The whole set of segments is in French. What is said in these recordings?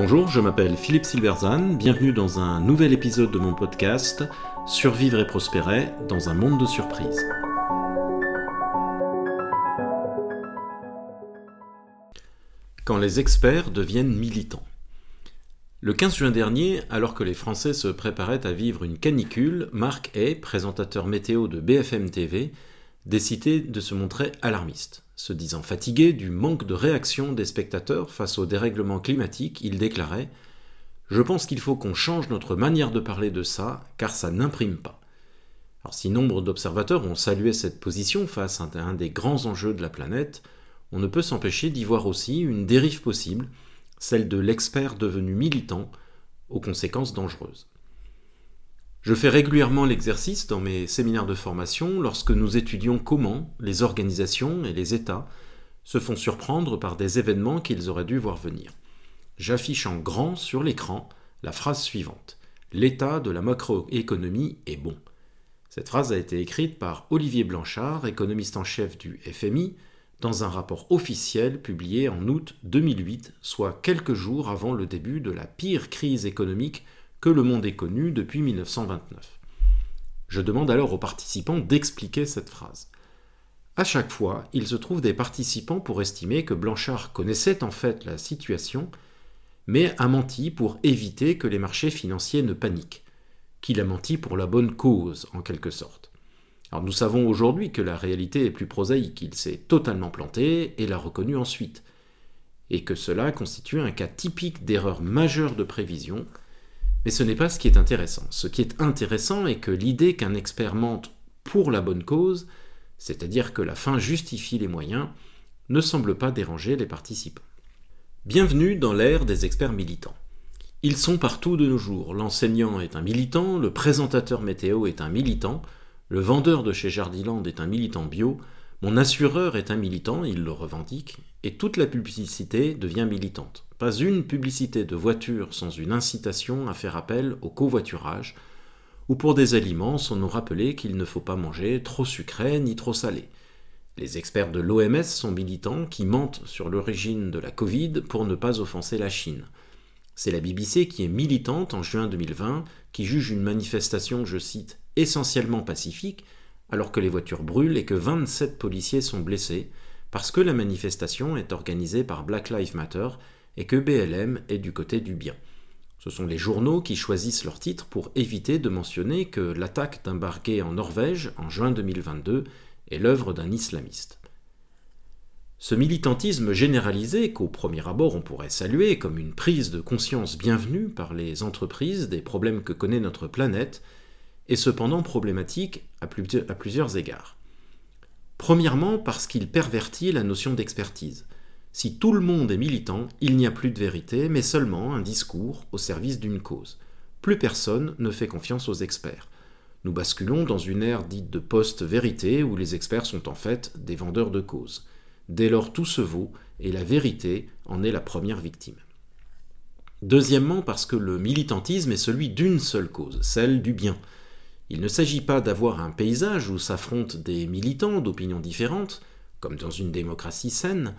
Bonjour, je m'appelle Philippe Silverzan, bienvenue dans un nouvel épisode de mon podcast Survivre et prospérer dans un monde de surprises. Quand les experts deviennent militants. Le 15 juin dernier, alors que les Français se préparaient à vivre une canicule, Marc Hay, présentateur météo de BFM TV, décidait de se montrer alarmiste. Se disant fatigué du manque de réaction des spectateurs face au dérèglement climatique, il déclarait Je pense qu'il faut qu'on change notre manière de parler de ça, car ça n'imprime pas. Alors, si nombre d'observateurs ont salué cette position face à un des grands enjeux de la planète, on ne peut s'empêcher d'y voir aussi une dérive possible celle de l'expert devenu militant, aux conséquences dangereuses. Je fais régulièrement l'exercice dans mes séminaires de formation lorsque nous étudions comment les organisations et les États se font surprendre par des événements qu'ils auraient dû voir venir. J'affiche en grand sur l'écran la phrase suivante. L'état de la macroéconomie est bon. Cette phrase a été écrite par Olivier Blanchard, économiste en chef du FMI, dans un rapport officiel publié en août 2008, soit quelques jours avant le début de la pire crise économique que le monde ait connue depuis 1929. Je demande alors aux participants d'expliquer cette phrase. À chaque fois, il se trouve des participants pour estimer que Blanchard connaissait en fait la situation, mais a menti pour éviter que les marchés financiers ne paniquent, qu'il a menti pour la bonne cause, en quelque sorte. Alors nous savons aujourd'hui que la réalité est plus prosaïque, il s'est totalement planté et l'a reconnu ensuite, et que cela constitue un cas typique d'erreur majeure de prévision, mais ce n'est pas ce qui est intéressant. Ce qui est intéressant est que l'idée qu'un expert mente pour la bonne cause, c'est-à-dire que la fin justifie les moyens, ne semble pas déranger les participants. Bienvenue dans l'ère des experts militants. Ils sont partout de nos jours. L'enseignant est un militant, le présentateur météo est un militant, le vendeur de chez Jardiland est un militant bio, mon assureur est un militant, il le revendique, et toute la publicité devient militante. Pas une publicité de voiture sans une incitation à faire appel au covoiturage, ou pour des aliments sans nous rappeler qu'il ne faut pas manger trop sucré ni trop salé. Les experts de l'OMS sont militants qui mentent sur l'origine de la Covid pour ne pas offenser la Chine. C'est la BBC qui est militante en juin 2020, qui juge une manifestation, je cite, essentiellement pacifique, alors que les voitures brûlent et que 27 policiers sont blessés, parce que la manifestation est organisée par Black Lives Matter et que BLM est du côté du bien. Ce sont les journaux qui choisissent leur titre pour éviter de mentionner que l'attaque d'un barquet en Norvège en juin 2022 est l'œuvre d'un islamiste. Ce militantisme généralisé, qu'au premier abord on pourrait saluer comme une prise de conscience bienvenue par les entreprises des problèmes que connaît notre planète, est cependant problématique à, plusieurs égards. Premièrement parce qu'il pervertit la notion d'expertise. Si tout le monde est militant, il n'y a plus de vérité, mais seulement un discours au service d'une cause. Plus personne ne fait confiance aux experts. Nous basculons dans une ère dite de post-vérité où les experts sont en fait des vendeurs de causes. Dès lors tout se vaut et la vérité en est la première victime. Deuxièmement parce que le militantisme est celui d'une seule cause, celle du bien. Il ne s'agit pas d'avoir un paysage où s'affrontent des militants d'opinions différentes, comme dans une démocratie saine,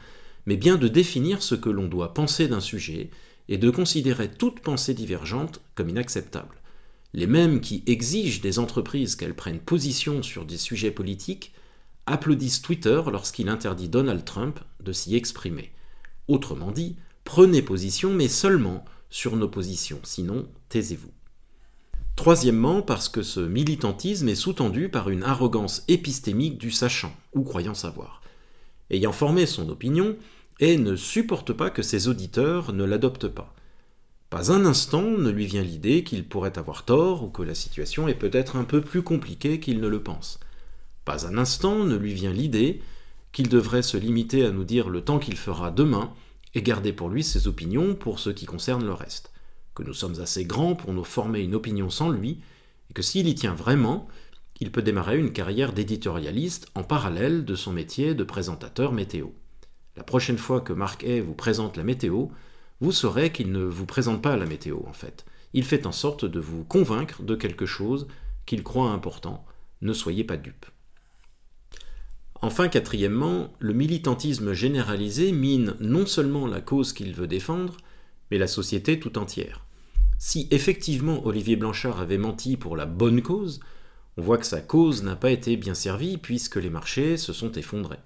mais bien de définir ce que l'on doit penser d'un sujet et de considérer toute pensée divergente comme inacceptable. Les mêmes qui exigent des entreprises qu'elles prennent position sur des sujets politiques applaudissent Twitter lorsqu'il interdit Donald Trump de s'y exprimer. Autrement dit, prenez position, mais seulement sur nos positions, sinon taisez-vous. Troisièmement, parce que ce militantisme est sous-tendu par une arrogance épistémique du sachant, ou croyant savoir. Ayant formé son opinion, et ne supporte pas que ses auditeurs ne l'adoptent pas. Pas un instant ne lui vient l'idée qu'il pourrait avoir tort ou que la situation est peut-être un peu plus compliquée qu'il ne le pense. Pas un instant ne lui vient l'idée qu'il devrait se limiter à nous dire le temps qu'il fera demain et garder pour lui ses opinions pour ce qui concerne le reste nous sommes assez grands pour nous former une opinion sans lui, et que s'il y tient vraiment, il peut démarrer une carrière d'éditorialiste en parallèle de son métier de présentateur météo. La prochaine fois que Marc Hay vous présente la météo, vous saurez qu'il ne vous présente pas la météo en fait. Il fait en sorte de vous convaincre de quelque chose qu'il croit important. Ne soyez pas dupe. Enfin, quatrièmement, le militantisme généralisé mine non seulement la cause qu'il veut défendre, mais la société tout entière. Si effectivement Olivier Blanchard avait menti pour la bonne cause, on voit que sa cause n'a pas été bien servie puisque les marchés se sont effondrés.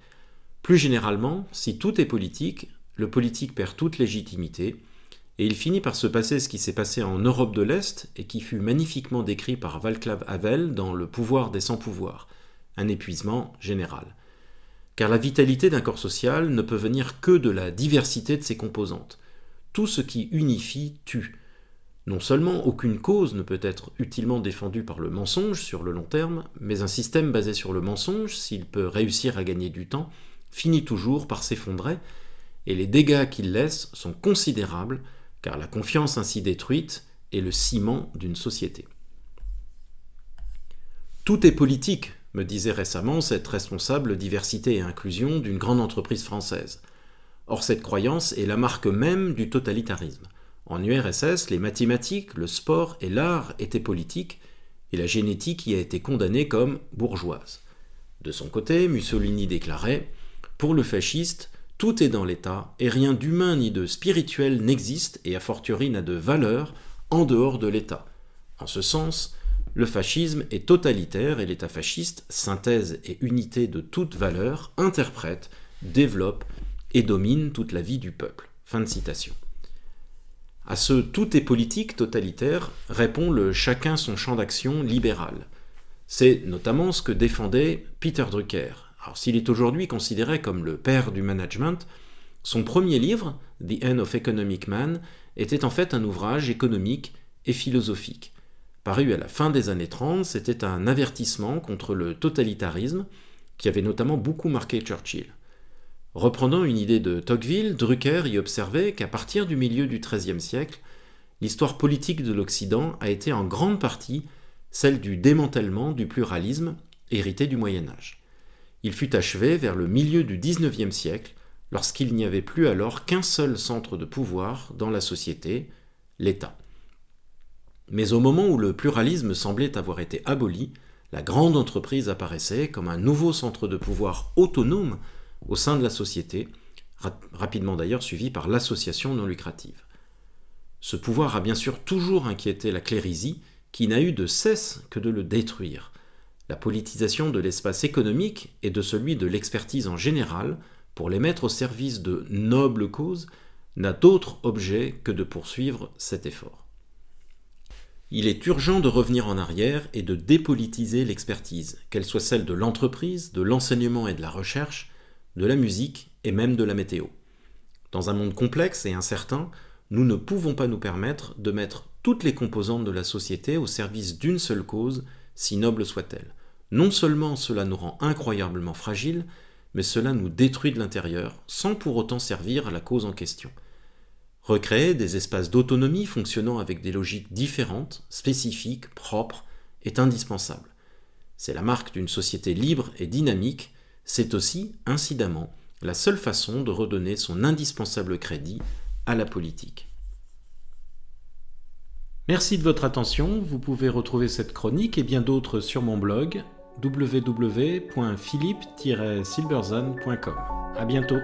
Plus généralement, si tout est politique, le politique perd toute légitimité, et il finit par se passer ce qui s'est passé en Europe de l'Est et qui fut magnifiquement décrit par Václav Havel dans Le pouvoir des sans-pouvoirs, un épuisement général. Car la vitalité d'un corps social ne peut venir que de la diversité de ses composantes. Tout ce qui unifie tue. Non seulement aucune cause ne peut être utilement défendue par le mensonge sur le long terme, mais un système basé sur le mensonge, s'il peut réussir à gagner du temps, finit toujours par s'effondrer, et les dégâts qu'il laisse sont considérables, car la confiance ainsi détruite est le ciment d'une société. Tout est politique, me disait récemment cette responsable diversité et inclusion d'une grande entreprise française. Or cette croyance est la marque même du totalitarisme. En URSS, les mathématiques, le sport et l'art étaient politiques, et la génétique y a été condamnée comme bourgeoise. De son côté, Mussolini déclarait Pour le fasciste, tout est dans l'État, et rien d'humain ni de spirituel n'existe, et a fortiori n'a de valeur, en dehors de l'État. En ce sens, le fascisme est totalitaire et l'État fasciste, synthèse et unité de toute valeur, interprète, développe et domine toute la vie du peuple. À ce tout est politique totalitaire répond le chacun son champ d'action libéral. C'est notamment ce que défendait Peter Drucker, alors s'il est aujourd'hui considéré comme le père du management, son premier livre, The End of Economic Man, était en fait un ouvrage économique et philosophique. Paru à la fin des années 30, c'était un avertissement contre le totalitarisme qui avait notamment beaucoup marqué Churchill. Reprenant une idée de Tocqueville, Drucker y observait qu'à partir du milieu du XIIIe siècle, l'histoire politique de l'Occident a été en grande partie celle du démantèlement du pluralisme hérité du Moyen Âge. Il fut achevé vers le milieu du XIXe siècle, lorsqu'il n'y avait plus alors qu'un seul centre de pouvoir dans la société, l'État. Mais au moment où le pluralisme semblait avoir été aboli, la grande entreprise apparaissait comme un nouveau centre de pouvoir autonome au sein de la société, rapidement d'ailleurs suivi par l'association non lucrative. Ce pouvoir a bien sûr toujours inquiété la clérisie, qui n'a eu de cesse que de le détruire. La politisation de l'espace économique et de celui de l'expertise en général, pour les mettre au service de nobles causes, n'a d'autre objet que de poursuivre cet effort. Il est urgent de revenir en arrière et de dépolitiser l'expertise, qu'elle soit celle de l'entreprise, de l'enseignement et de la recherche, de la musique et même de la météo. Dans un monde complexe et incertain, nous ne pouvons pas nous permettre de mettre toutes les composantes de la société au service d'une seule cause si noble soit-elle. Non seulement cela nous rend incroyablement fragiles, mais cela nous détruit de l'intérieur, sans pour autant servir à la cause en question. Recréer des espaces d'autonomie fonctionnant avec des logiques différentes, spécifiques, propres, est indispensable. C'est la marque d'une société libre et dynamique, c'est aussi, incidemment, la seule façon de redonner son indispensable crédit à la politique. Merci de votre attention. Vous pouvez retrouver cette chronique et bien d'autres sur mon blog www.philippe-silberzan.com. À bientôt.